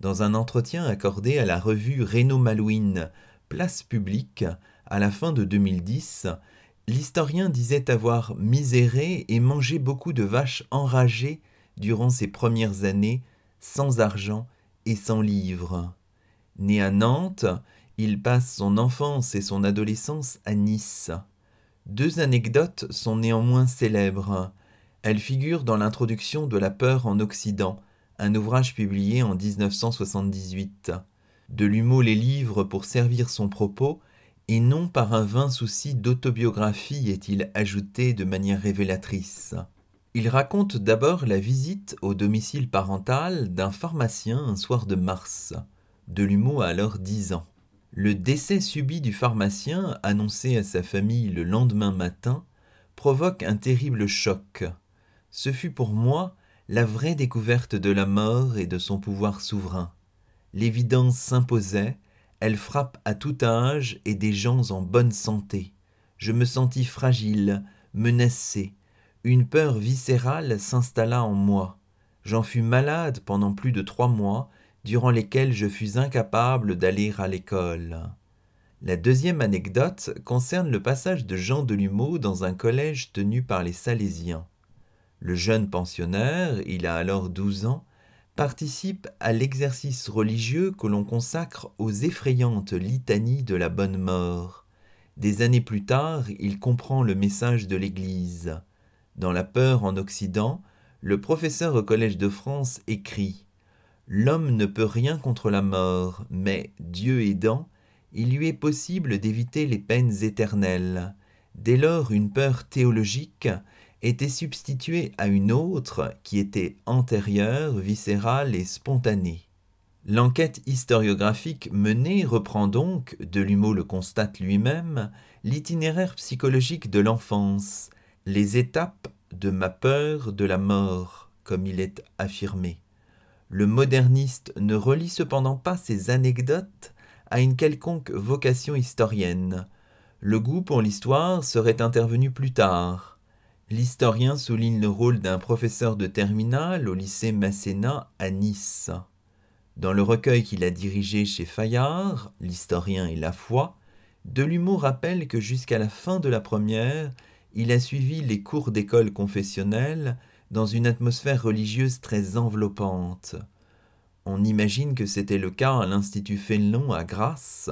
Speaker 1: Dans un entretien accordé à la revue Renaud Malouine, Place publique, à la fin de 2010, L'historien disait avoir miséré et mangé beaucoup de vaches enragées durant ses premières années, sans argent et sans livres. Né à Nantes, il passe son enfance et son adolescence à Nice. Deux anecdotes sont néanmoins célèbres. Elles figurent dans l'introduction de La peur en Occident, un ouvrage publié en 1978. De l'humour les livres pour servir son propos et non par un vain souci d'autobiographie est-il ajouté de manière révélatrice. Il raconte d'abord la visite au domicile parental d'un pharmacien un soir de mars. Delumeau a alors dix ans. Le décès subit du pharmacien, annoncé à sa famille le lendemain matin, provoque un terrible choc. Ce fut pour moi la vraie découverte de la mort et de son pouvoir souverain. L'évidence s'imposait, elle frappe à tout âge et des gens en bonne santé. Je me sentis fragile, menacé. Une peur viscérale s'installa en moi. J'en fus malade pendant plus de trois mois, durant lesquels je fus incapable d'aller à l'école. La deuxième anecdote concerne le passage de Jean Delumeau dans un collège tenu par les Salésiens. Le jeune pensionnaire, il a alors douze ans, participe à l'exercice religieux que l'on consacre aux effrayantes litanies de la bonne mort. Des années plus tard, il comprend le message de l'Église. Dans La peur en Occident, le professeur au Collège de France écrit L'homme ne peut rien contre la mort, mais, Dieu aidant, il lui est possible d'éviter les peines éternelles. Dès lors, une peur théologique était substituée à une autre qui était antérieure, viscérale et spontanée. L'enquête historiographique menée reprend donc, Delumeau le constate lui-même, l'itinéraire psychologique de l'enfance, les étapes de ma peur de la mort, comme il est affirmé. Le moderniste ne relie cependant pas ces anecdotes à une quelconque vocation historienne. Le goût pour l'histoire serait intervenu plus tard. L'historien souligne le rôle d'un professeur de terminale au lycée Masséna à Nice. Dans le recueil qu'il a dirigé chez Fayard, L'historien et la foi, Delumeau rappelle que jusqu'à la fin de la première, il a suivi les cours d'école confessionnelle dans une atmosphère religieuse très enveloppante. On imagine que c'était le cas à l'Institut Fénelon à Grasse.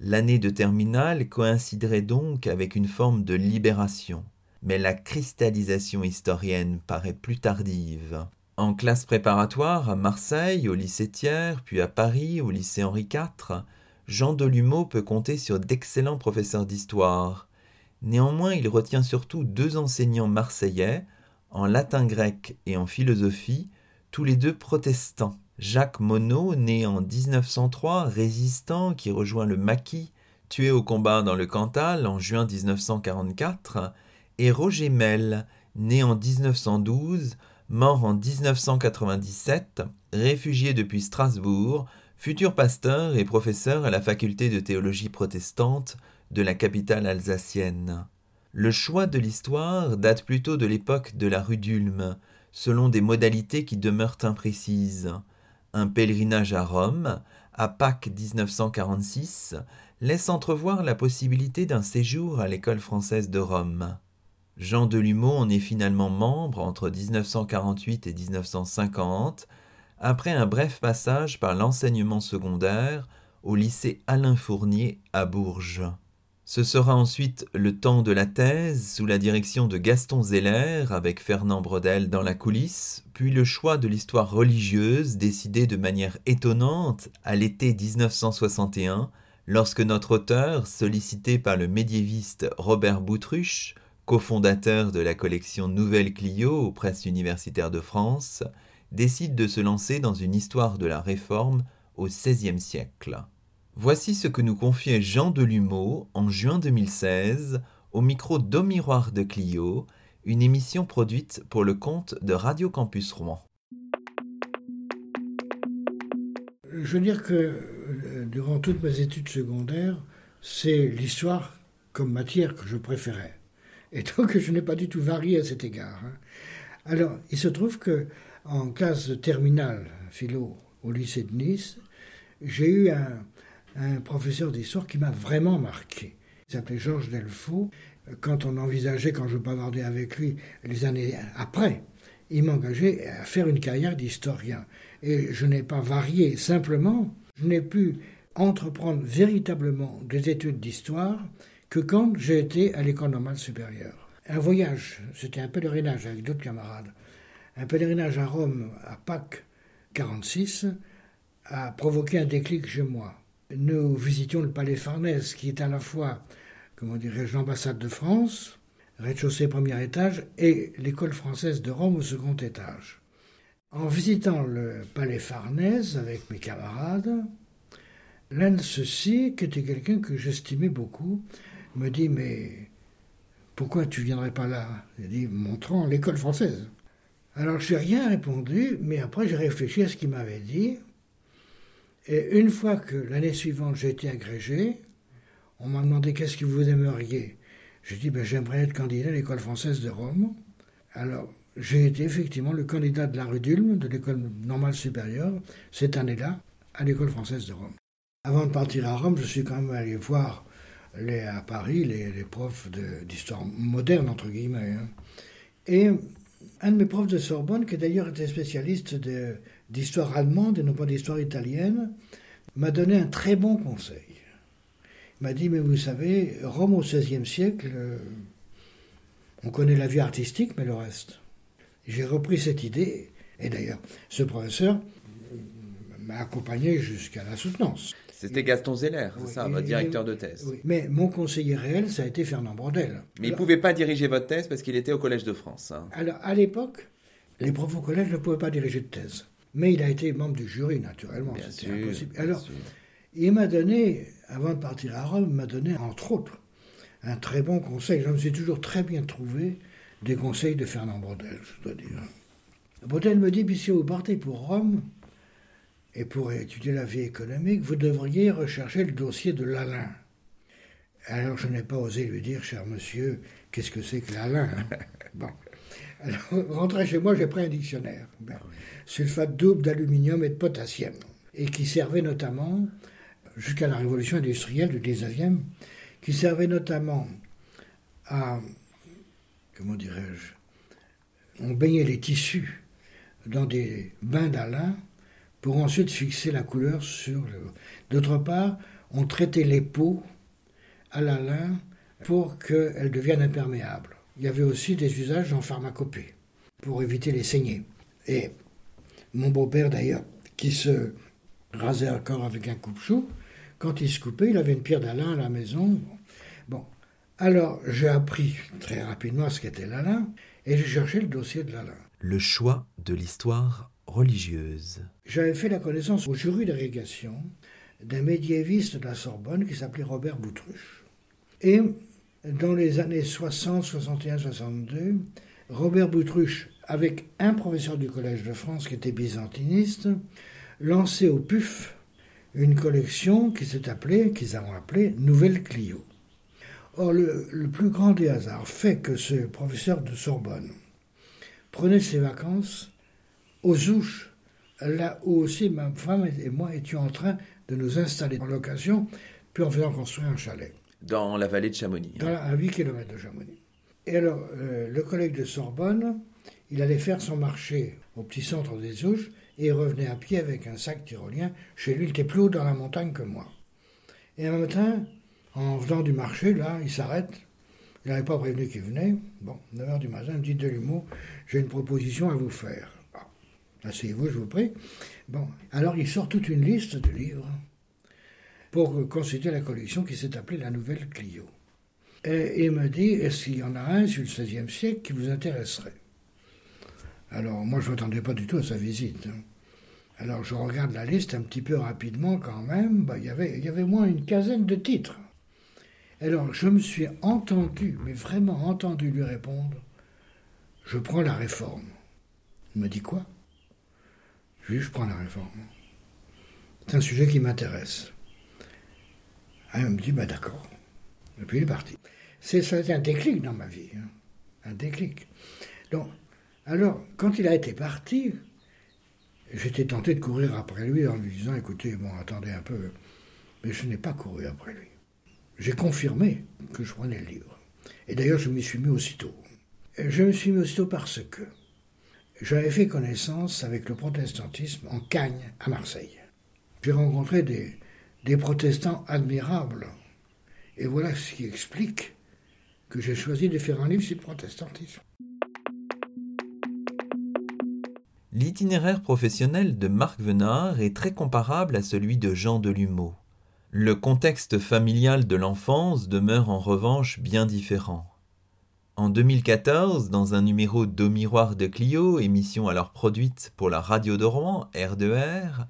Speaker 1: L'année de terminale coïnciderait donc avec une forme de libération, mais la cristallisation historienne paraît plus tardive. En classe préparatoire à Marseille, au lycée Thiers, puis à Paris, au lycée Henri IV, Jean Delumeau peut compter sur d'excellents professeurs d'histoire. Néanmoins, il retient surtout deux enseignants marseillais, en latin grec et en philosophie, tous les deux protestants. Jacques Monod, né en 1903, résistant qui rejoint le maquis, tué au combat dans le Cantal en juin 1944, et Roger Mel, né en 1912, mort en 1997, réfugié depuis Strasbourg, futur pasteur et professeur à la faculté de théologie protestante de la capitale alsacienne. Le choix de l'histoire date plutôt de l'époque de la rue d'Ulm, selon des modalités qui demeurent imprécises. Un pèlerinage à Rome, à Pâques 1946, laisse entrevoir la possibilité d'un séjour à l'école française de Rome. Jean Delumeau en est finalement membre entre 1948 et 1950, après un bref passage par l'enseignement secondaire au lycée Alain Fournier à Bourges. Ce sera ensuite le temps de la thèse sous la direction de Gaston Zeller avec Fernand Brodel dans la coulisse, puis le choix de l'histoire religieuse décidé de manière étonnante à l'été 1961 lorsque notre auteur, sollicité par le médiéviste Robert Boutruche, cofondateur de la collection Nouvelle Clio aux presses universitaires de France, décide de se lancer dans une histoire de la Réforme au XVIe siècle. Voici ce que nous confiait Jean Delumeau en juin 2016 au micro d'Au Miroir de Clio, une émission produite pour le compte de Radio Campus Rouen.
Speaker 3: Je veux dire que euh, durant toutes mes études secondaires, c'est l'histoire comme matière que je préférais. Et donc, je n'ai pas du tout varié à cet égard. Hein. Alors, il se trouve que en classe de terminale philo au lycée de Nice, j'ai eu un, professeur d'histoire qui m'a vraiment marqué. Il s'appelait Georges Delfaux. Quand on envisageait, quand je bavardais avec lui les années après, il m'engageait à faire une carrière d'historien. Et je n'ai pas varié, simplement, je n'ai pu entreprendre véritablement des études d'histoire que quand j'ai été à l'école normale supérieure. Un voyage, c'était un pèlerinage avec d'autres camarades. Un pèlerinage à Rome à Pâques 46 a provoqué un déclic chez moi. Nous visitions le palais Farnèse, qui est à la fois, comment dirais-je, l'ambassade de France, rez-de-chaussée premier étage, et l'école française de Rome au second étage. En visitant le palais Farnèse avec mes camarades, l'un de ceux-ci, qui était quelqu'un que j'estimais beaucoup, me dit Mais pourquoi tu viendrais pas là? J'ai dit Montrant l'école française. Alors je n'ai rien répondu, mais après j'ai réfléchi à ce qu'il m'avait dit. Et une fois que l'année suivante j'ai été agrégé, on m'a demandé qu'est-ce que vous aimeriez. J'ai dit ben, j'aimerais être candidat à l'école française de Rome. Alors j'ai été effectivement le candidat de la rue d'Ulm, de l'école normale supérieure, cette année-là, à l'école française de Rome. Avant de partir à Rome, je suis quand même allé voir les, à Paris les, profs d'histoire moderne, entre guillemets. Hein. Et un de mes profs de Sorbonne, qui d'ailleurs était spécialiste d'histoire allemande et non pas d'histoire italienne, m'a donné un très bon conseil. Il m'a dit, mais vous savez, Rome au XVIe siècle, euh, on connaît la vie artistique, mais le reste. J'ai repris cette idée, et d'ailleurs, ce professeur m'a accompagné jusqu'à la soutenance.
Speaker 1: C'était Gaston Zeller, c'est ça, votre directeur de thèse.
Speaker 3: Oui. Mais mon conseiller réel, ça a été Fernand Brodel.
Speaker 1: Mais il ne pouvait pas diriger votre thèse parce qu'il était au Collège de France. Hein.
Speaker 3: Alors, à l'époque, les profs au collège ne pouvaient pas diriger de thèse. Mais il a été membre du jury, naturellement.
Speaker 1: Sûr,
Speaker 3: impossible. Alors, il m'a donné, avant de partir à Rome, m'a donné, entre autres, un très bon conseil. Je me suis toujours très bien trouvé des conseils de Fernand Brodel, je dois dire. Brodel me dit, puis si vous partez pour Rome, et pour étudier la vie économique, vous devriez rechercher le dossier de l'Alain. Alors je n'ai pas osé lui dire, cher monsieur, qu'est-ce que c'est que l'Alain Bon. Alors, rentré chez moi, j'ai pris un dictionnaire. Ben, sulfate double d'aluminium et de potassium. Et qui servait notamment, jusqu'à la révolution industrielle du 19e, qui servait notamment à comment dirais-je, on baignait les tissus dans des bains d'Alain pour ensuite fixer la couleur sur le. D'autre part, on traitait les peaux à l'Alain pour qu'elles deviennent imperméables. Il y avait aussi des usages en pharmacopée pour éviter les saignées. Et mon beau-père d'ailleurs, qui se rasait encore avec un coupe-chou, quand il se coupait, il avait une pierre d'Alain à la maison. Bon, alors j'ai appris très rapidement ce qu'était l'Alain et j'ai cherché le dossier de l'Alain.
Speaker 1: Le choix de l'histoire religieuse.
Speaker 3: J'avais fait la connaissance au jury d'agrégation d'un médiéviste de la Sorbonne qui s'appelait Robert Boutruche. Et dans les années 60, 61, 62, Robert Boutruche, avec un professeur du Collège de France qui était byzantiniste, lançait au PUF une collection qui s'est appelée, qu'ils ont appelée Nouvelle Clio. Or, le, le, plus grand des hasards fait que ce professeur de Sorbonne prenait ses vacances aux Ouches, là où aussi ma femme et moi étions en train de nous installer en location, puis en faisant construire un chalet.
Speaker 1: Dans la vallée de Chamonix.
Speaker 3: Dans la, à 8 km de Chamonix. Et alors, euh, le collègue de Sorbonne, il allait faire son marché au petit centre des Ouches et il revenait à pied avec un sac tyrolien. Chez lui, il était plus haut dans la montagne que moi. Et un matin, en venant du marché, là, il s'arrête. Il n'avait pas prévenu qu'il venait. Bon, 9h du matin, il dit de l'humour, j'ai une proposition à vous faire. Ah, Asseyez-vous, je vous prie. Bon, alors il sort toute une liste de livres pour consulter la collection qui s'est appelée La Nouvelle Clio. Et il me dit, est-ce qu'il y en a un sur le XVIe siècle qui vous intéresserait Alors moi, je ne m'attendais pas du tout à sa visite. hein. Alors je regarde la liste un petit peu rapidement quand même. Bah, il, y avait, il y avait moins une quinzaine de titres. Alors je me suis entendu, mais vraiment entendu lui répondre, je prends la réforme. Il me dit quoi? Je lui dis, je prends la réforme. C'est un sujet qui m'intéresse. Ah, il me dit, bah d'accord. Et puis il est parti. C'est, ça a été un déclic dans ma vie. hein. Un déclic. Donc, alors, quand il a été parti, j'étais tenté de courir après lui en lui disant, écoutez, bon, attendez un peu. Mais je n'ai pas couru après lui. J'ai confirmé que je prenais le livre. Et d'ailleurs, je m'y suis mis aussitôt. Et Je me suis mis aussitôt parce que j'avais fait connaissance avec le protestantisme en Cagne, à Marseille. J'ai rencontré des, des protestants admirables. Et voilà ce qui explique que j'ai choisi de faire un livre sur le protestantisme.
Speaker 1: L'itinéraire professionnel de Marc Venard est très comparable à celui de Jean Delumeau. Le contexte familial de l'enfance demeure en revanche bien différent. En 2014, dans un numéro d'Au Miroir de Clio, émission alors produite pour la radio de Rouen, R2R,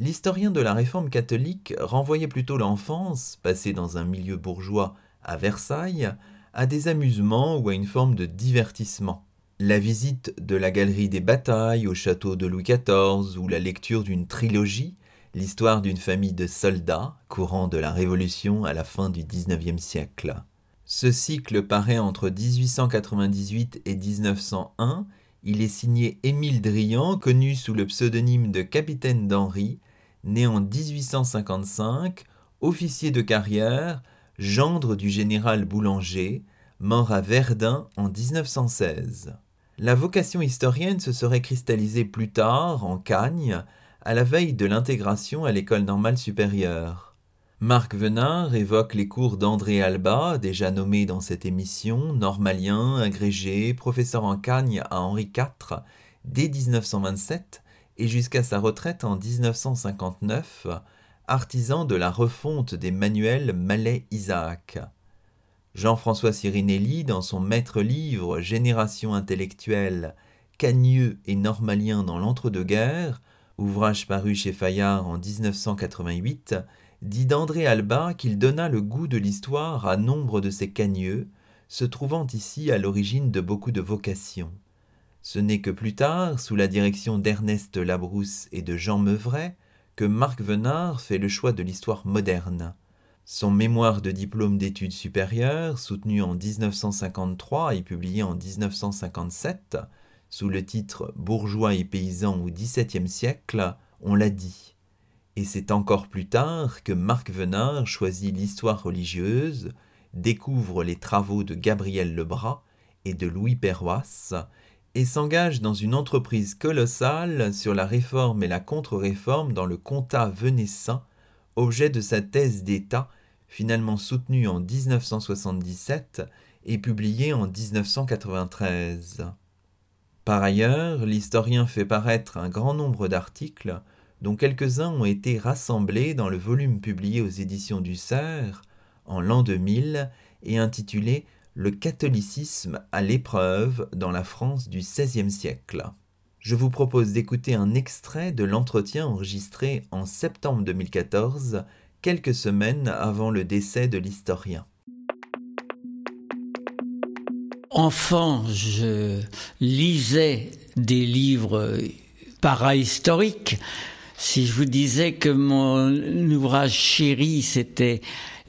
Speaker 1: l'historien de la réforme catholique renvoyait plutôt l'enfance, passée dans un milieu bourgeois à Versailles, à des amusements ou à une forme de divertissement. La visite de la galerie des batailles au château de Louis XIV ou la lecture d'une trilogie, l'histoire d'une famille de soldats courant de la Révolution à la fin du XIXe siècle. Ce cycle paraît entre 1898 et 1901. Il est signé Émile Drian, connu sous le pseudonyme de Capitaine d'Henri, né en 1855, officier de carrière, gendre du général Boulanger, mort à Verdun en 1916. La vocation historienne se serait cristallisée plus tard, en Cagne, à la veille de l'intégration à l'école normale supérieure. Marc Venard évoque les cours d'André Alba, déjà nommé dans cette émission, normalien, agrégé, professeur en Cagne à Henri IV, dès 1927 et jusqu'à sa retraite en 1959, artisan de la refonte des manuels Mallet-Isaac. Jean-François Sirinelli, dans son maître-livre Génération intellectuelle, Cagneux et Normalien dans l'entre-deux-guerres, ouvrage paru chez Fayard en 1988, dit d'André Alba qu'il donna le goût de l'histoire à nombre de ses cagneux, se trouvant ici à l'origine de beaucoup de vocations. Ce n'est que plus tard, sous la direction d'Ernest Labrousse et de Jean Meuvray, que Marc Venard fait le choix de l'histoire moderne. Son mémoire de diplôme d'études supérieures, soutenu en 1953 et publié en 1957, sous le titre Bourgeois et paysans au XVIIe siècle, on l'a dit. Et c'est encore plus tard que Marc Venard choisit l'histoire religieuse, découvre les travaux de Gabriel Lebras et de Louis Perroisse, et s'engage dans une entreprise colossale sur la réforme et la contre-réforme dans le comtat venessin, objet de sa thèse d'État, finalement soutenue en 1977 et publiée en 1993. Par ailleurs, l'historien fait paraître un grand nombre d'articles, dont quelques-uns ont été rassemblés dans le volume publié aux éditions du Cerf en l'an 2000 et intitulé Le catholicisme à l'épreuve dans la France du XVIe siècle. Je vous propose d'écouter un extrait de l'entretien enregistré en septembre 2014, quelques semaines avant le décès de l'historien.
Speaker 4: Enfant, je lisais des livres parahistoriques. Si je vous disais que mon ouvrage chéri, c'était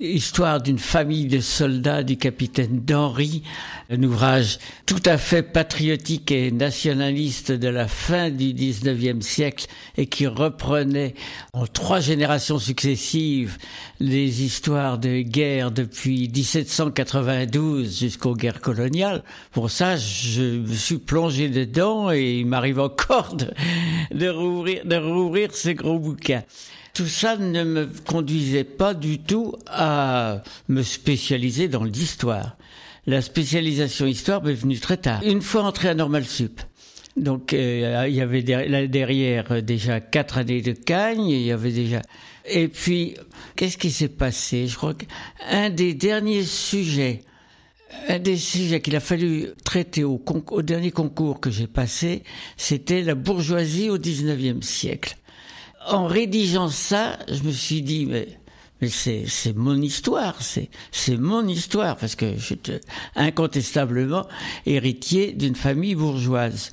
Speaker 4: Histoire d'une famille de soldats du capitaine d'Henri, un ouvrage tout à fait patriotique et nationaliste de la fin du 19e siècle et qui reprenait en trois générations successives les histoires de guerre depuis 1792 jusqu'aux guerres coloniales. Pour ça, je me suis plongé dedans et il m'arrive encore de, rouvrir, de rouvrir ce gros bouquin tout ça ne me conduisait pas du tout à me spécialiser dans l'histoire. La spécialisation histoire m'est venue très tard. Une fois entré à Normal Sup. Donc euh, il y avait derrière déjà quatre années de Cagne, il y avait déjà et puis qu'est-ce qui s'est passé? Je crois qu'un des derniers sujets un des sujets qu'il a fallu traiter au, au dernier concours que j'ai passé, c'était la bourgeoisie au XIXe siècle en rédigeant ça, je me suis dit, mais, mais c'est, c'est mon histoire, c'est, c'est mon histoire, parce que j'étais incontestablement héritier d'une famille bourgeoise.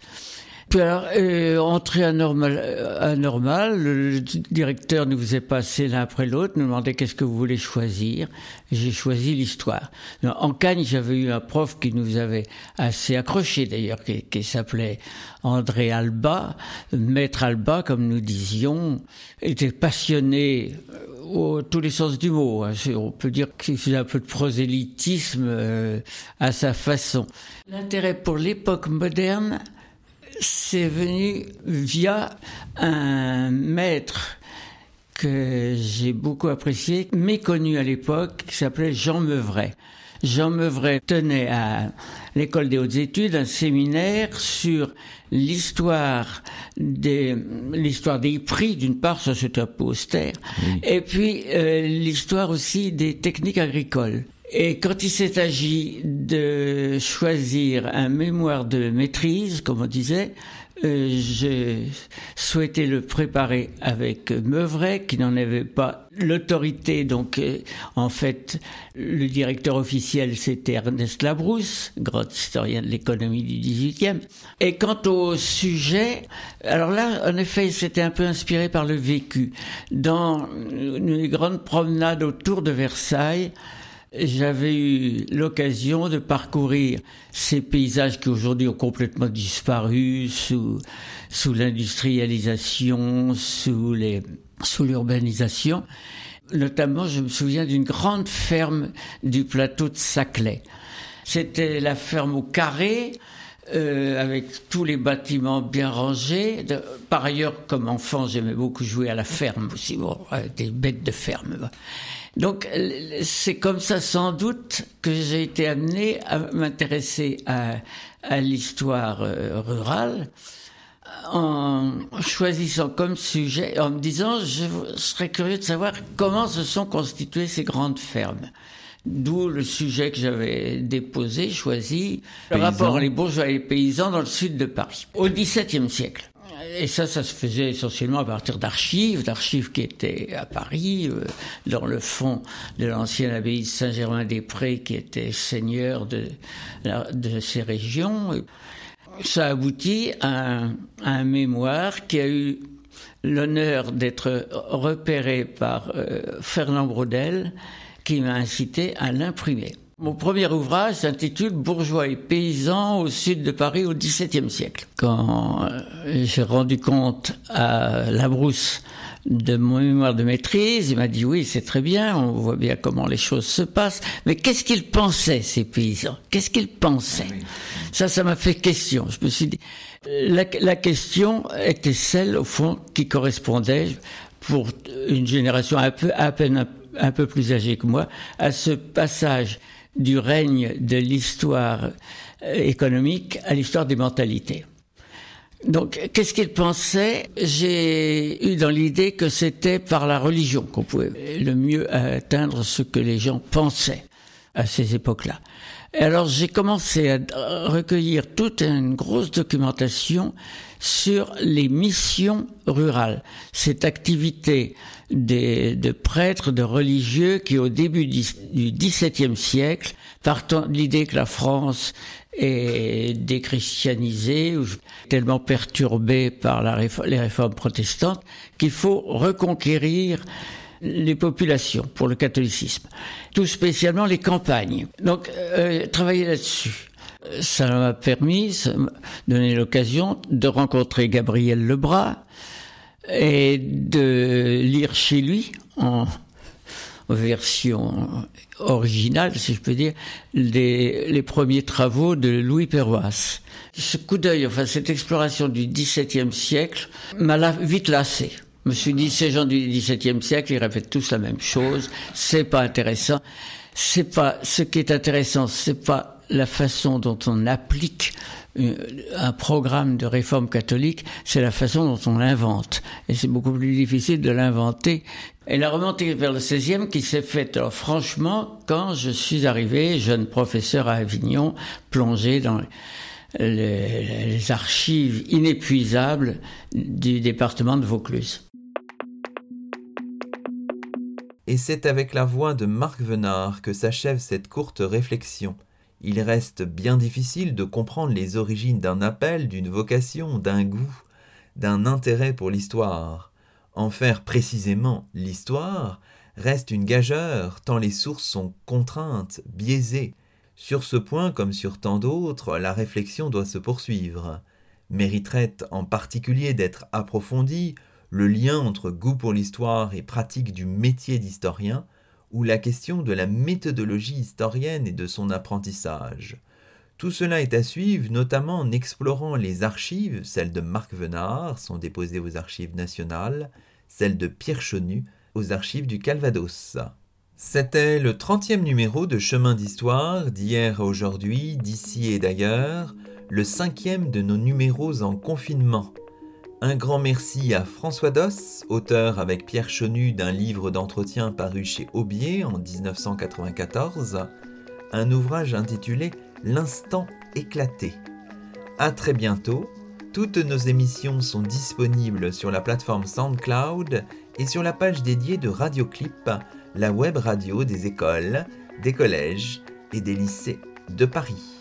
Speaker 4: Puis alors, euh, entrée à normal, à normal, le, directeur nous faisait passer l'un après l'autre, nous demandait qu'est-ce que vous voulez choisir. J'ai choisi l'histoire. En Cagne, j'avais eu un prof qui nous avait assez accroché d'ailleurs, qui, qui s'appelait André Alba, maître Alba, comme nous disions, était passionné euh, au tous les sens du mot. Hein. On peut dire qu'il faisait un peu de prosélytisme euh, à sa façon. L'intérêt pour l'époque moderne c'est venu via un maître que j'ai beaucoup apprécié, méconnu à l'époque, qui s'appelait Jean Meuvray. Jean Meuvray tenait à l'école des hautes études un séminaire sur l'histoire des l'histoire des prix d'une part ça c'était un peu austère et puis euh, l'histoire aussi des techniques agricoles et quand il s'est agi de choisir un mémoire de maîtrise, comme on disait, euh, j'ai souhaité le préparer avec Meuvray, qui n'en avait pas l'autorité. Donc, euh, en fait, le directeur officiel, c'était Ernest Labrousse, grand historien de l'économie du 18e. Et quant au sujet, alors là, en effet, c'était un peu inspiré par le vécu. Dans une grande promenade autour de Versailles, j'avais eu l'occasion de parcourir ces paysages qui aujourd'hui ont complètement disparu sous, sous l'industrialisation, sous sous l'urbanisation. Notamment, je me souviens d'une grande ferme du plateau de Saclay. C'était la ferme au carré, euh, avec tous les bâtiments bien rangés. par ailleurs, comme enfant, j'aimais beaucoup jouer à la ferme aussi, bon, des bêtes de ferme. Donc c'est comme ça sans doute que j'ai été amené à m'intéresser à, à l'histoire euh, rurale en choisissant comme sujet, en me disant je serais curieux de savoir comment se sont constituées ces grandes fermes. D'où le sujet que j'avais déposé, choisi, le rapport les bourgeois et les paysans dans le sud de Paris, au XVIIe siècle. Et ça, ça se faisait essentiellement à partir d'archives, d'archives qui étaient à Paris, euh, dans le fond de l'ancienne abbaye de Saint-Germain-des-Prés, qui était seigneur de, de ces régions. Ça aboutit à un, un mémoire qui a eu l'honneur d'être repéré par euh, Fernand Braudel, qui m'a incité à l'imprimer. Mon premier ouvrage s'intitule Bourgeois et paysans au sud de Paris au XVIIe siècle. Quand euh, j'ai rendu compte à Labrousse de mon mémoire de maîtrise, il m'a dit oui, c'est très bien, on voit bien comment les choses se passent, mais qu'est-ce qu'ils pensaient ces paysans? Qu'est-ce qu'ils pensaient? Ça, ça m'a fait question. Je me suis dit, la, la question était celle, au fond, qui correspondait pour une génération un peu, à peine un peu plus âgée que moi, à ce passage du règne de l'histoire euh, économique à l'histoire des mentalités. Donc, qu'est-ce qu'il pensait? J'ai eu dans l'idée que c'était par la religion qu'on pouvait le mieux atteindre ce que les gens pensaient à ces époques-là. Alors, j'ai commencé à recueillir toute une grosse documentation sur les missions rurales, cette activité des, de prêtres, de religieux qui, au début du XVIIe siècle, partant de l'idée que la France est déchristianisée ou tellement perturbée par les réformes protestantes qu'il faut reconquérir les populations pour le catholicisme, tout spécialement les campagnes. Donc, euh, travailler là-dessus. Ça m'a permis, ça m'a donné l'occasion de rencontrer Gabriel Lebras et de lire chez lui en version originale, si je peux dire, les, premiers travaux de Louis Perroas. Ce coup d'œil, enfin cette exploration du XVIIe siècle m'a vite lassé. Je me suis dit, ces gens du XVIIe siècle, ils répètent tous la même chose, c'est pas intéressant. C'est pas, ce qui est intéressant, c'est pas la façon dont on applique euh, un programme de réforme catholique, c'est la façon dont on l'invente. Et c'est beaucoup plus difficile de l'inventer. Et la remontée vers le 16e qui s'est faite, franchement, quand je suis arrivé, jeune professeur à Avignon, plongé dans les archives inépuisables du département de Vaucluse.
Speaker 1: Et c'est avec la voix de Marc Venard que s'achève cette courte réflexion. Il reste bien difficile de comprendre les origines d'un appel, d'une vocation, d'un goût, d'un intérêt pour l'histoire. En faire précisément l'histoire reste une gageure tant les sources sont contraintes, biaisées. Sur ce point, comme sur tant d'autres, la réflexion doit se poursuivre. Mériterait en particulier d'être approfondie le lien entre goût pour l'histoire et pratique du métier d'historien, ou la question de la méthodologie historienne et de son apprentissage. Tout cela est à suivre, notamment en explorant les archives, celles de Marc Venard sont déposées aux archives nationales, celles de Pierre Chonu aux archives du Calvados. C'était le 30e numéro de Chemin d'Histoire, d'hier à aujourd'hui, d'ici et d'ailleurs, le cinquième de nos numéros en confinement. Un grand merci à François Doss, auteur avec Pierre Chenu d'un livre d'entretien paru chez Aubier en 1994, un ouvrage intitulé L'instant éclaté. À très bientôt. Toutes nos émissions sont disponibles sur la plateforme SoundCloud et sur la page dédiée de Radioclip, la web radio des écoles, des collèges et des lycées de Paris.